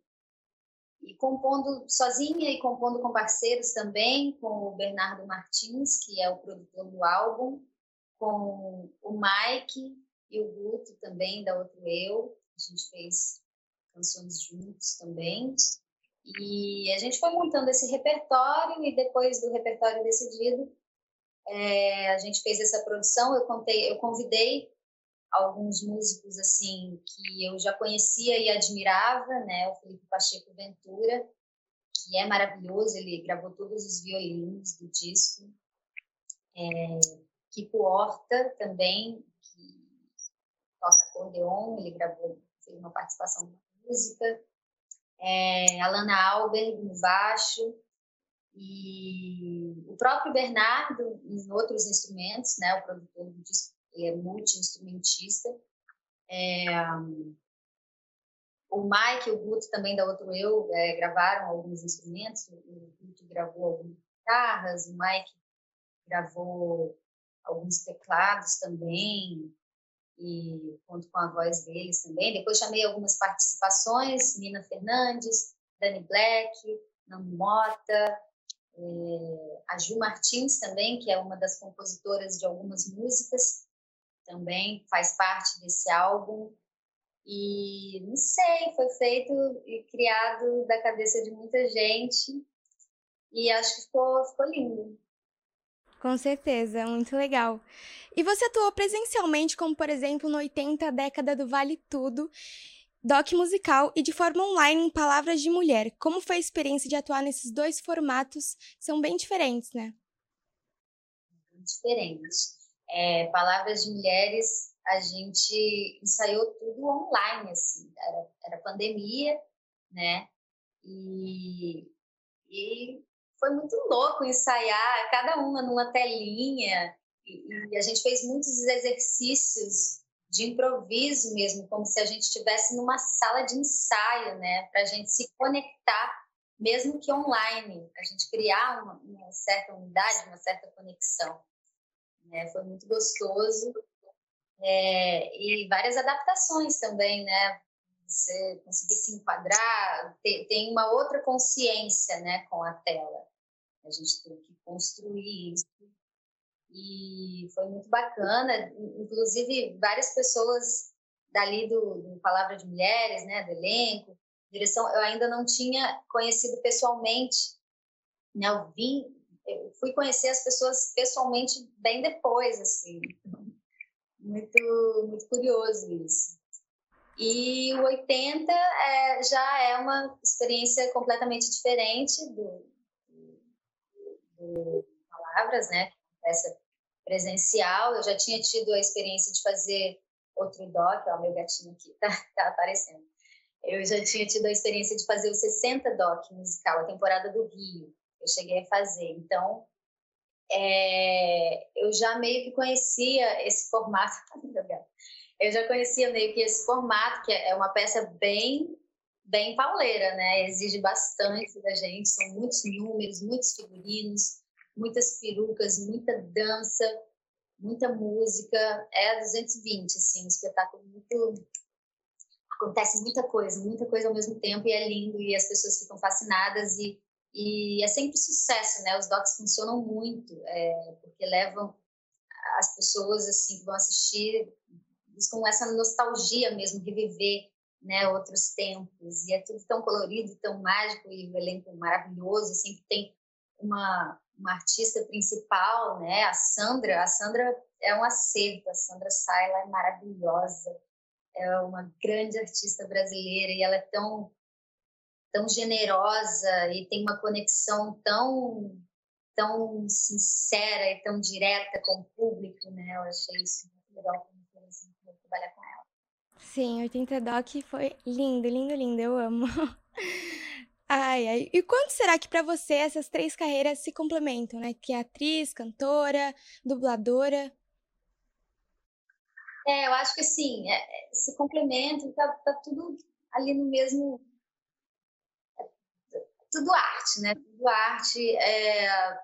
e compondo sozinha e compondo com parceiros também, com o Bernardo Martins, que é o produtor do álbum, com o Mike e o Guto também, da Outro Eu. A gente fez canções juntos também. E a gente foi montando esse repertório e depois do repertório decidido, é, a gente fez essa produção, eu contei, eu convidei alguns músicos assim que eu já conhecia e admirava, né? O Felipe Pacheco Ventura, que é maravilhoso, ele gravou todos os violinos do disco. É, Kiko Horta também, que toca acordeon, ele gravou fez uma participação na música. É, a Lana Alberg no baixo. E o próprio Bernardo em outros instrumentos, né? O produtor do disco é multi-instrumentista. É, o Mike e o Guto também da Outro Eu é, gravaram alguns instrumentos. O Guto gravou algumas guitarras, o Mike gravou alguns teclados também e conto com a voz deles também. Depois chamei algumas participações, Nina Fernandes, Dani Black, Nando Mota, é, a Ju Martins também, que é uma das compositoras de algumas músicas, também faz parte desse álbum. E não sei, foi feito e criado da cabeça de muita gente e acho que ficou, ficou lindo. Com certeza, muito legal. E você atuou presencialmente, como por exemplo no 80 década do Vale Tudo, doc musical e de forma online em Palavras de Mulher. Como foi a experiência de atuar nesses dois formatos? São bem diferentes, né? Diferentes. É, Palavras de Mulheres, a gente ensaiou tudo online, assim. Era, era pandemia, né? E, e foi muito louco ensaiar, cada uma numa telinha, e, e a gente fez muitos exercícios de improviso mesmo, como se a gente estivesse numa sala de ensaio, né, para a gente se conectar, mesmo que online, a gente criar uma, uma certa unidade, uma certa conexão. Né? Foi muito gostoso é, e várias adaptações também, né? Você conseguir se enquadrar, ter, tem uma outra consciência, né, com a tela. A gente teve que construir isso. E foi muito bacana. Inclusive, várias pessoas dali do, do Palavra de Mulheres, né, do elenco, direção, eu ainda não tinha conhecido pessoalmente. Né, eu vim, eu fui conhecer as pessoas pessoalmente bem depois, assim. Muito, muito curioso isso. E o 80 é, já é uma experiência completamente diferente do, palavras, né? Essa presencial. Eu já tinha tido a experiência de fazer outro doc, ó, meu gatinho aqui tá, tá aparecendo. Eu já tinha tido a experiência de fazer o 60 doc musical, a temporada do Rio. Eu cheguei a fazer. Então, é, eu já meio que conhecia esse formato. eu já conhecia meio que esse formato, que é uma peça bem bem pauleira, né? Exige bastante da gente, são muitos números, muitos figurinos, muitas perucas, muita dança, muita música. É 220, assim, um espetáculo muito acontece muita coisa, muita coisa ao mesmo tempo e é lindo e as pessoas ficam fascinadas e, e é sempre sucesso, né? Os docs funcionam muito é, porque levam as pessoas assim que vão assistir com essa nostalgia mesmo, reviver né, outros tempos, e é tudo tão colorido, tão mágico, e o elenco maravilhoso, e sempre tem uma, uma artista principal, né, a Sandra, a Sandra é um acerto, a Sandra Saila é maravilhosa, é uma grande artista brasileira, e ela é tão, tão generosa, e tem uma conexão tão tão sincera e tão direta com o público, né, eu achei isso muito legal, assim, trabalhar com ela. Sim, 80 Doc foi lindo, lindo, lindo, eu amo. Ai, ai. E quanto será que para você essas três carreiras se complementam, né? Que é atriz, cantora, dubladora? É, eu acho que sim, é, é, se complementam, tá, tá tudo ali no mesmo. É, tudo arte, né? Tudo arte. É,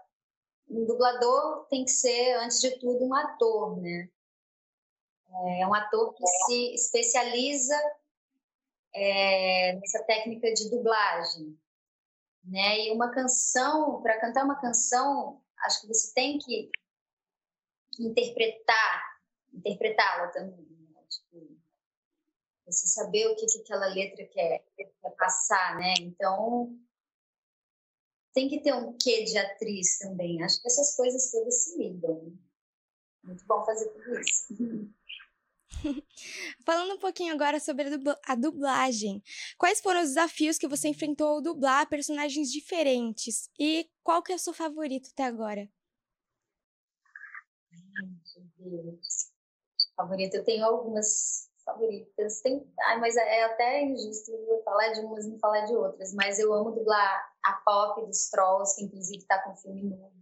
um dublador tem que ser, antes de tudo, um ator, né? É um ator que se especializa é, nessa técnica de dublagem. Né? E uma canção, para cantar uma canção, acho que você tem que interpretar, interpretá-la também. Né? Tipo, você saber o que, que aquela letra quer, quer passar, né? Então, tem que ter um quê de atriz também. Acho que essas coisas todas se ligam. Muito bom fazer tudo isso. Falando um pouquinho agora sobre a dublagem, quais foram os desafios que você enfrentou ao dublar personagens diferentes e qual que é o seu favorito até agora? Favorito, eu tenho algumas favoritas. Tem, ai, mas é, até injusto falar de umas e não falar de outras, mas eu amo dublar a Pop dos Trolls, que inclusive está com filme novo.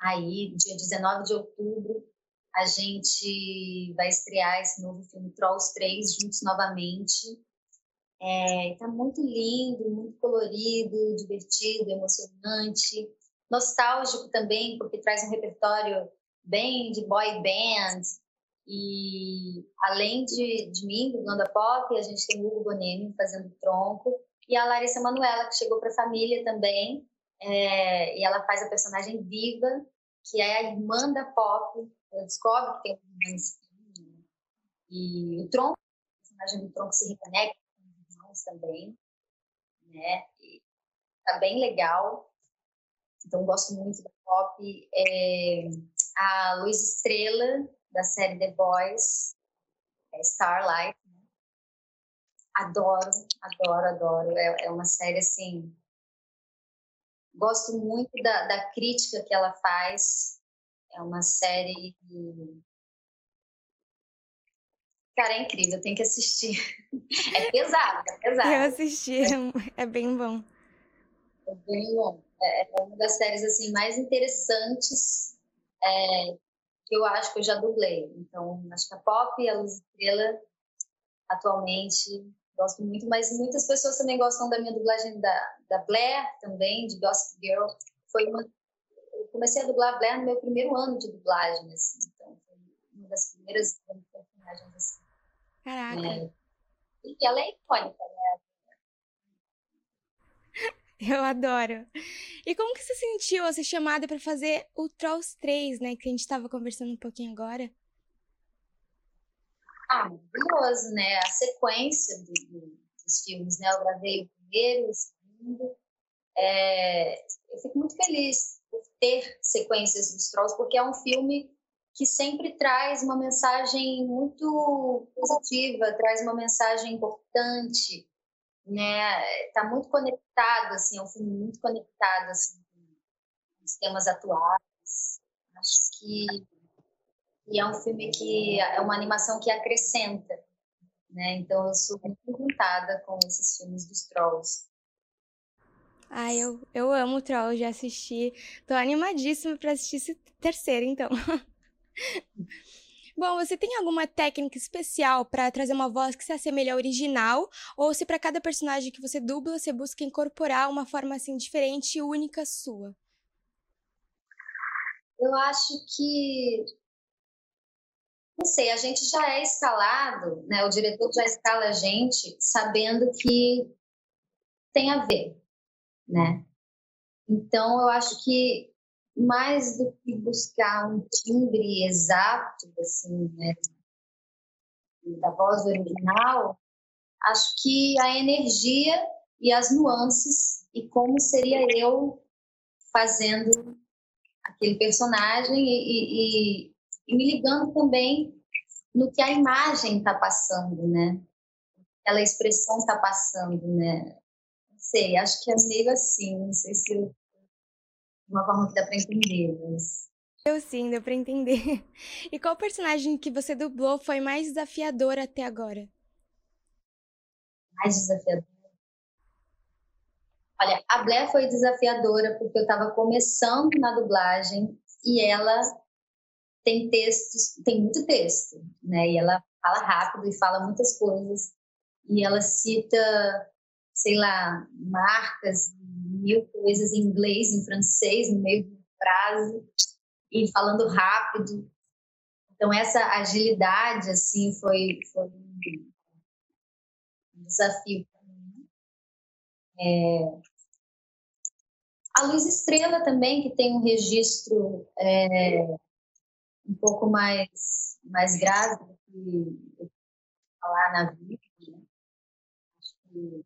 Aí, dia 19 de outubro, a gente vai estrear esse novo filme Trolls 3 juntos novamente. É, tá muito lindo, muito colorido, divertido, emocionante, nostálgico também, porque traz um repertório bem de boy band. E além de, de mim, do Blonda Pop, a gente tem o Hugo Bonemi fazendo tronco e a Larissa Manuela, que chegou para a família também. É, e ela faz a personagem Viva, que é a irmã da Pop. Ela descobre que tem uma irmã. E o tronco, o personagem do tronco se reconecta com os irmãos também. Né? E tá bem legal. Então, gosto muito da Pop. É, a Luz Estrela, da série The Boys, é Starlight. Adoro, adoro, adoro. É, é, uma série assim. Gosto muito da, da crítica que ela faz. É uma série. Cara, é incrível, tem que assistir. É pesado, é pesado. Eu assisti, é, é bem bom. É bem bom. É, é uma das séries assim mais interessantes é, que eu acho que eu já dublei. Então, acho que a Pop e a Luz Estrela, atualmente, gosto muito, mas muitas pessoas também gostam da minha dublagem da, da Blair também, de Gossip Girl. Foi uma, eu comecei a dublar a Blair no meu primeiro ano de dublagem, assim, então foi uma das primeiras personagens assim. Caraca. É, e ela é icônica, né? Eu adoro. E como que você sentiu a ser chamada para fazer o Trolls 3, né? Que a gente estava conversando um pouquinho agora. Maravilhoso, né? A sequência do, do, dos filmes, né? Eu gravei o primeiro, o segundo. É, eu fico muito feliz por ter sequências dos Trolls, porque é um filme que sempre traz uma mensagem muito positiva, traz uma mensagem importante, né? Tá muito conectado, assim, é um filme muito conectado, assim, com os temas atuais. Acho que e é um filme que é uma animação que acrescenta, né? Então eu sou muito encantada com esses filmes dos Trolls. Ah, eu, eu amo Trolls, já assisti. Tô animadíssima para assistir esse terceiro, então. Bom, você tem alguma técnica especial para trazer uma voz que se assemelhe ao original? Ou se para cada personagem que você dubla, você busca incorporar uma forma assim diferente e única sua? Eu acho que. Não sei, a gente já é escalado, né? O diretor já escala a gente sabendo que tem a ver, né? Então, eu acho que mais do que buscar um timbre exato, assim, né, da voz original, acho que a energia e as nuances e como seria eu fazendo aquele personagem e, e, e me ligando também no que a imagem está passando, né? Aquela expressão está passando, né? Não sei, acho que é meio assim, não sei se eu uma forma que dá para entender, mas... Eu sim, deu para entender. E qual personagem que você dublou foi mais desafiador até agora? Mais desafiador? Olha, a Blair foi desafiadora porque eu estava começando na dublagem e ela tem textos, tem muito texto, né? E ela fala rápido e fala muitas coisas. E ela cita, sei lá, marcas mil coisas em inglês, em francês, no meio de uma frase, e falando rápido. Então, essa agilidade, assim, foi, foi um desafio para mim. É... A Luz Estrela também, que tem um registro é, um pouco mais, mais grave do que falar na vida. Né? Acho que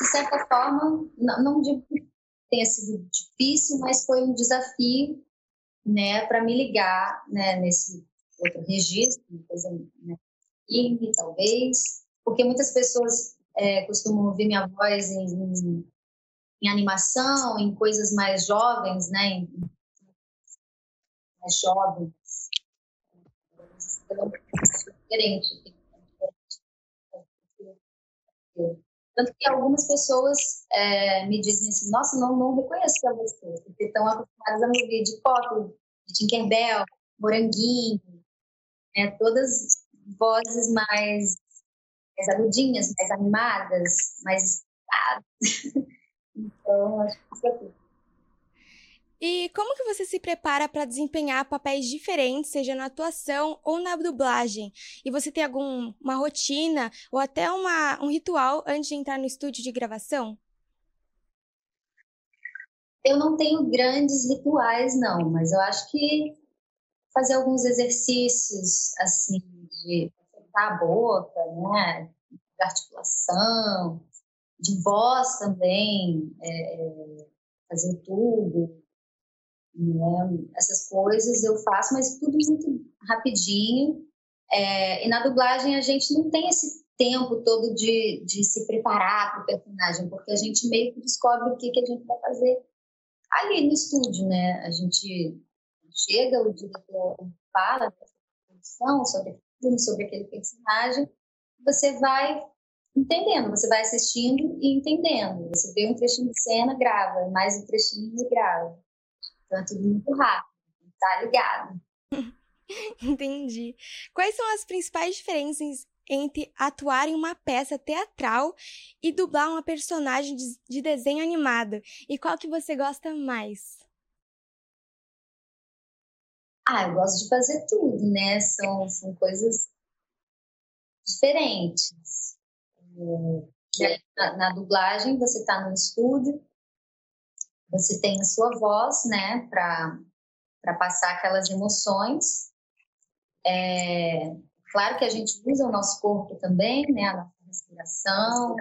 de certa forma, não, não digo que tenha sido difícil, mas foi um desafio, né, para me ligar, né, nesse outro registro, coisa, né, talvez, porque muitas pessoas é, costumam ouvir minha voz em, em, em, animação, em coisas mais jovens, né, em, mais jovens, é diferente. Tanto que algumas pessoas é, me dizem assim, nossa, não, não reconheço a você, porque estão acostumadas a me ouvir de pop, de Tinkerbell, Moranguinho, né, todas vozes mais, mais agudinhas, mais animadas, mais... então, acho que isso é tudo. E como que você se prepara para desempenhar papéis diferentes, seja na atuação ou na dublagem? E você tem alguma rotina ou até uma, um ritual antes de entrar no estúdio de gravação? Eu não tenho grandes rituais, não, mas eu acho que fazer alguns exercícios, assim, de acertar a boca, né? De articulação, de voz também, é, fazer tubo, né? Essas coisas eu faço, mas tudo muito rapidinho. É, e na dublagem a gente não tem esse tempo todo de, de se preparar para o personagem, porque a gente meio que descobre o que, que a gente vai fazer ali no estúdio, né? A gente chega, o diretor fala produção, sobre filme, sobre aquele personagem, você vai entendendo, você vai assistindo e entendendo. Você vê um trechinho de cena, grava, mais um trechinho e grava. Então é tudo muito rápido, tá ligado? Entendi. Quais são as principais diferenças entre atuar em uma peça teatral e dublar uma personagem de desenho animado? E qual que você gosta mais? Ah, eu gosto de fazer tudo, né? São, são coisas diferentes. É, na, na dublagem, você está no estúdio, você tem a sua voz, né, para passar aquelas emoções. É, claro que a gente usa o nossa corpo também, né, a nossa respiração,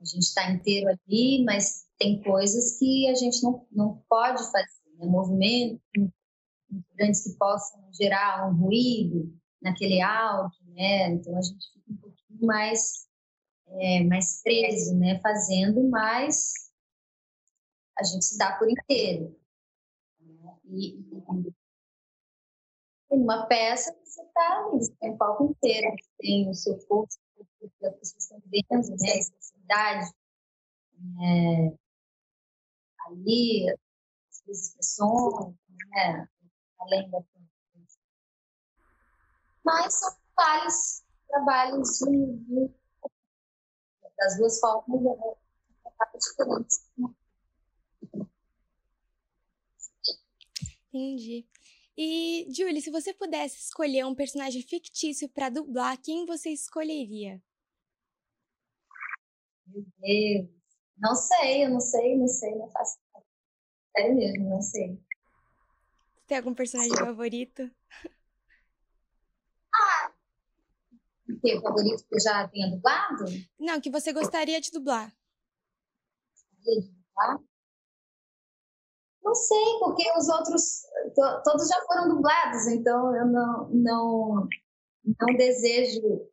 a gente está inteiro ali, mas tem coisas que a gente não, não pode fazer, né, movimentos grandes que possam gerar um ruído naquele áudio, né, então a gente fica um pouquinho mais, é, mais preso, né, fazendo mais a gente se dá por inteiro. Né? E, e, uma peça, você está ali, você tem o palco inteiro, você tem o seu corpo, as pessoas estão vendo, né, a expressividade, é, ali, as expressões, né, além da Mas são vários trabalhos de, de, das duas formas é, diferentes. Entendi. E, Julie, se você pudesse escolher um personagem fictício para dublar, quem você escolheria? Meu Deus. Não sei, eu não sei, não sei, não faço. Sério mesmo, não sei. Tem algum personagem favorito? Ah! O que? favorito que eu já tenha dublado? Não, que você gostaria de dublar. Gostaria de dublar? Não sei, porque os outros to, todos já foram dublados, então eu não, não, não desejo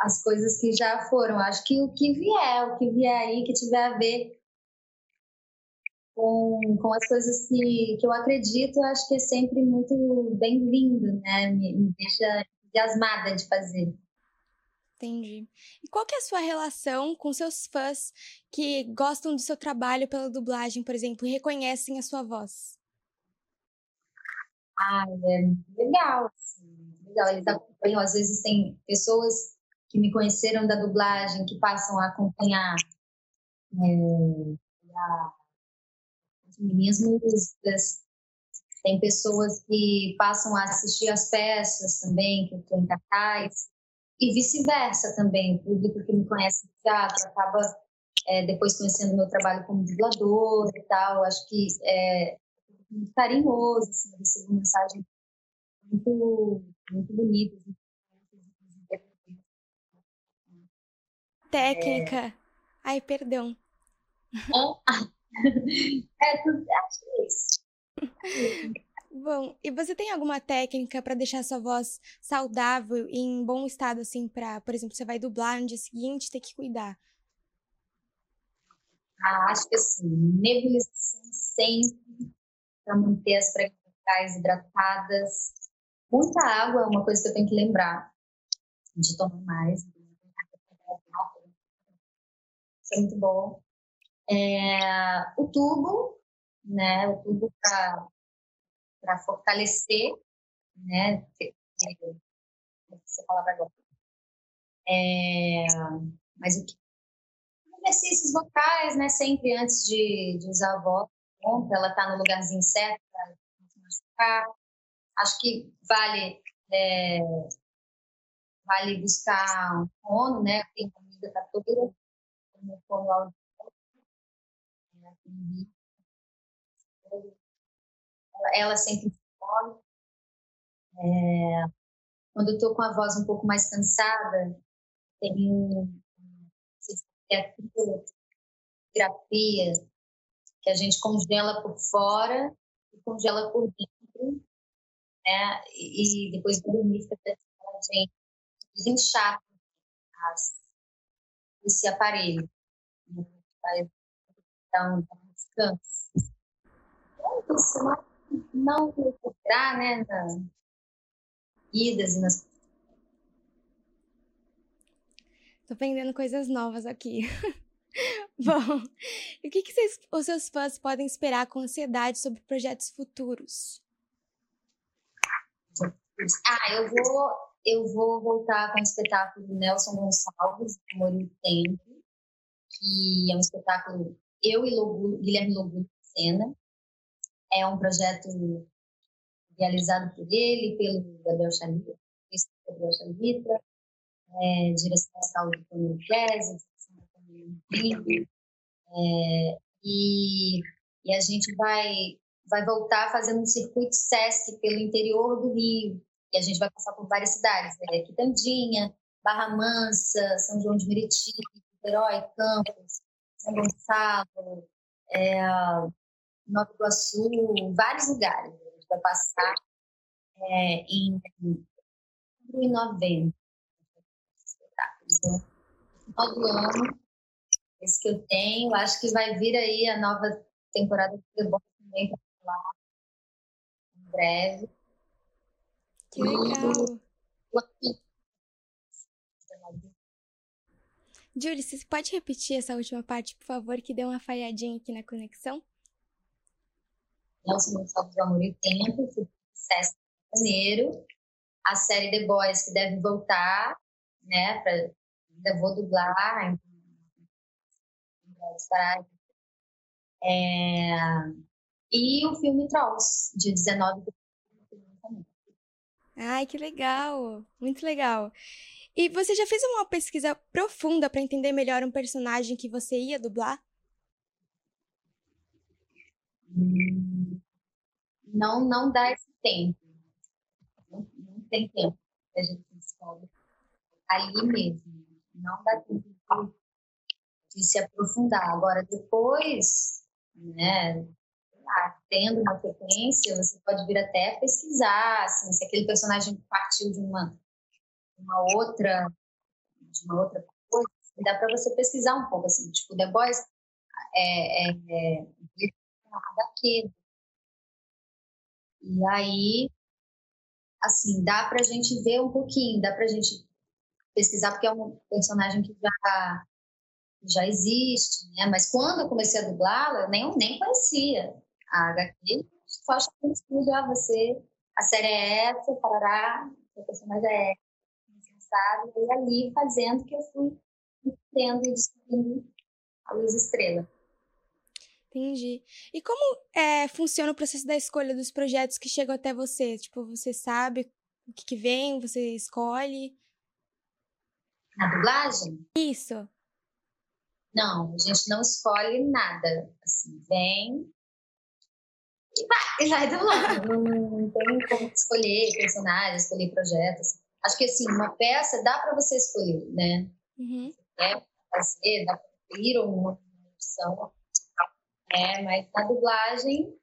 as coisas que já foram. Acho que o que vier, o que vier aí, que tiver a ver com, com as coisas que, que eu acredito, acho que é sempre muito bem-vindo, né? Me, me deixa entusiasmada de fazer. Entendi. E qual que é a sua relação com seus fãs que gostam do seu trabalho pela dublagem, por exemplo, e reconhecem a sua voz? Ah, é legal, assim, legal. Eles acompanham, às vezes tem pessoas que me conheceram da dublagem que passam a acompanhar é, a, as minhas músicas. Tem pessoas que passam a assistir as peças também, que eu estou em cartaz e vice-versa também. O público que me conhece no teatro acaba é, depois conhecendo meu trabalho como dublador e tal. Acho que é muito carinhoso, assim, receber mensagem muito, muito bonita. Técnica. É... Ai, perdão. É, tudo, acho que é isso. Bom, e você tem alguma técnica para deixar sua voz saudável e em bom estado, assim, para, por exemplo, você vai dublar no dia seguinte, ter que cuidar? Ah, acho que assim, nebulização sempre para manter as pregas hidratadas, Muita água é uma coisa que eu tenho que lembrar de tomar mais. Isso é muito bom. É, o tubo, né? O tubo para fortalecer, né? Essa palavra agora. É, mas o que? Exercícios vocais, né? Sempre antes de, de usar a voz, para ela estar tá no lugarzinho certo para se machucar. Acho que vale é, vale buscar um fono, né? Tem comida para toda, um fono auditório. Ela sempre fome. É, quando eu estou com a voz um pouco mais cansada, tem terapia que a gente congela por fora e congela por dentro, né? E, depois do dormir fica a gente desinchar esse aparelho, né? vai dar um, descanso. Então, se não, não recuperar, né, nas idas e nas Tô aprendendo coisas novas aqui. Bom, o que, que vocês, os seus fãs podem esperar com ansiedade sobre projetos futuros? Ah, eu vou, eu vou voltar com o espetáculo do Nelson Gonçalves, Amor e Tempo, que é um espetáculo eu e Lobu, Guilherme Lobu cena. É um projeto realizado por ele, pelo Gabriel Chalita, Gabriel Chalita, é, direção de saúde do Camilo Chiesa, é, e, e a gente vai, vai voltar fazendo um circuito SESC pelo interior do Rio, e a gente vai passar por várias cidades, né? Quitandinha, Barra Mansa, São João de Meriti, Niterói, Campos, São Gonçalo, é, Nova Iguaçu, vários lugares. A gente vai passar é, em, em novembro. Então, final do ano, esse que eu tenho, acho que vai vir aí a nova temporada de The também para falar em breve. Que legal! Júlia, você pode repetir essa última parte, por favor, que deu uma falhadinha aqui na conexão? Nelson Gonçalves do Amor e Tempo, sucesso de janeiro. A série The Boys, que deve voltar né? Pra, ainda vou dublar em, é, e o filme Trolls, de 19 de Ai, que legal! Muito legal. E você já fez uma pesquisa profunda para entender melhor um personagem que você ia dublar? Não, não dá esse tempo. Não, não tem tempo a gente descobre ali mesmo. Não dá tempo de, se aprofundar. Agora, depois, né, tendo uma sequência, você pode vir até pesquisar, assim, se aquele personagem partiu de uma, uma outra de uma outra coisa, dá para você pesquisar um pouco, assim, tipo, The Boys é, é, é HQ. E aí, assim, dá pra gente ver um pouquinho, dá pra gente pesquisar porque é um personagem que já já existe, né? Mas quando eu comecei a dublá-la, eu nem, nem conhecia a HQ, só achava que estúdio, ah, você, a série é essa, parará, o personagem é sabe? E ali fazendo que eu fui entendendo e descobrindo a luz estrela. Entendi. E como é, funciona o processo da escolha dos projetos que chegam até você? Tipo, você sabe o que, que vem, você escolhe? Na dublagem? Isso. Não, a gente não escolhe nada. Assim, vem e vai, e vai dublando. não, tem como escolher personagens, escolher projetos. Acho que, assim, uma peça dá para você escolher, né? Uhum. É fazer, dá para ir uma opção. É, mas na dublagem,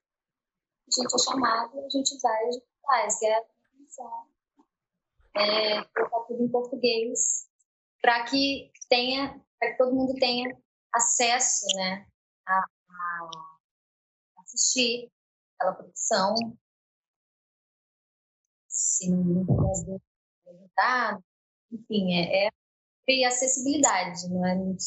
a gente é chamado, a gente vai, gente faz, que é a é, colocar tudo em português para que tenha, para que todo mundo tenha acesso, né, a, a assistir aquela produção se não resultado. Enfim, é, é acessibilidade, não é muito.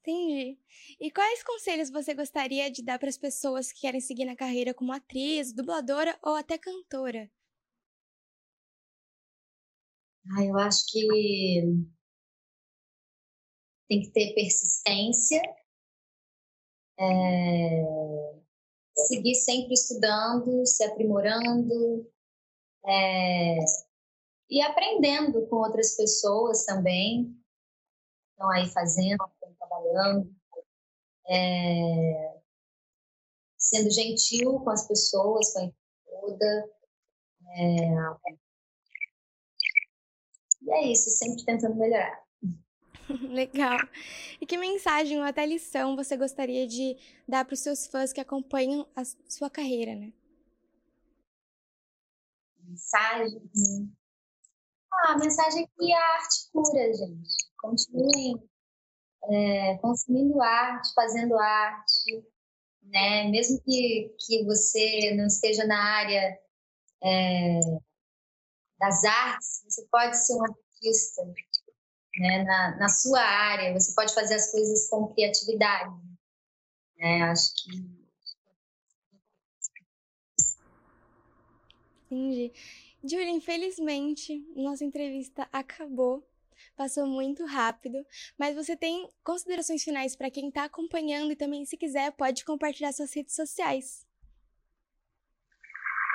Entendi. E quais conselhos você gostaria de dar para as pessoas que querem seguir na carreira como atriz, dubladora ou até cantora? Ah, eu acho que tem que ter persistência, é, seguir sempre estudando, se aprimorando é, e aprendendo com outras pessoas também, estão aí fazendo, estão trabalhando, é, sendo gentil com as pessoas, com a toda. É, e é isso, sempre tentando melhorar. Legal. E que mensagem ou até lição você gostaria de dar para os seus fãs que acompanham a sua carreira, né? Mensagem? Ah, a mensagem é que a arte cura, gente. Continuem é, consumindo arte, fazendo arte, né? Mesmo que, que você não esteja na área é, das artes, você pode ser um artista, né? Na, na sua área, você pode fazer as coisas com criatividade, né? Acho que Entendi. Julia, infelizmente, nossa entrevista acabou. Passou muito rápido, mas você tem considerações finais para quem está acompanhando e também, se quiser, pode compartilhar suas redes sociais.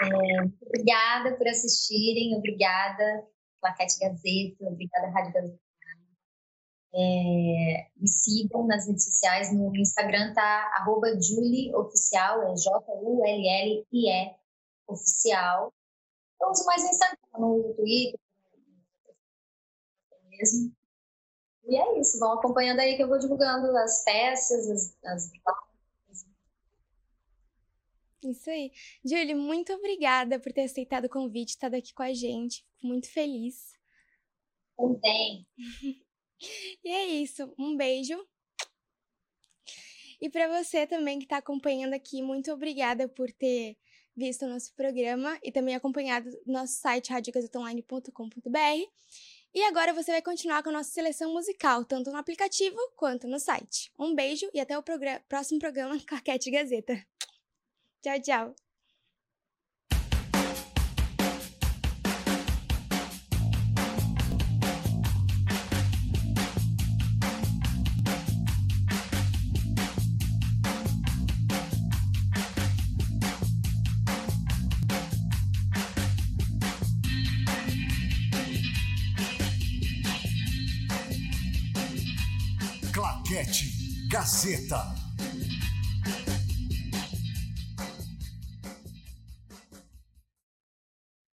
É, obrigada por assistirem, obrigada, Plaquete Gazeta, obrigada, Rádio Gazeta. É, me sigam nas redes sociais, no Instagram tá arroba julieoficial, é J-U-L-L-I-E oficial. Eu uso mais o Instagram, no Twitter, mesmo. E é isso, vão acompanhando aí que eu vou divulgando as peças, as, as... Isso aí. Julie, muito obrigada por ter aceitado o convite, estado aqui com a gente. Fico muito feliz. Também. e é isso. Um beijo. E para você também que está acompanhando aqui, muito obrigada por ter visto o nosso programa e também acompanhado nosso site radiogazetaonline.com.br. E agora você vai continuar com a nossa seleção musical, tanto no aplicativo quanto no site. Um beijo e até o próximo programa Claquete Gazeta. Tchau, tchau. Gazeta.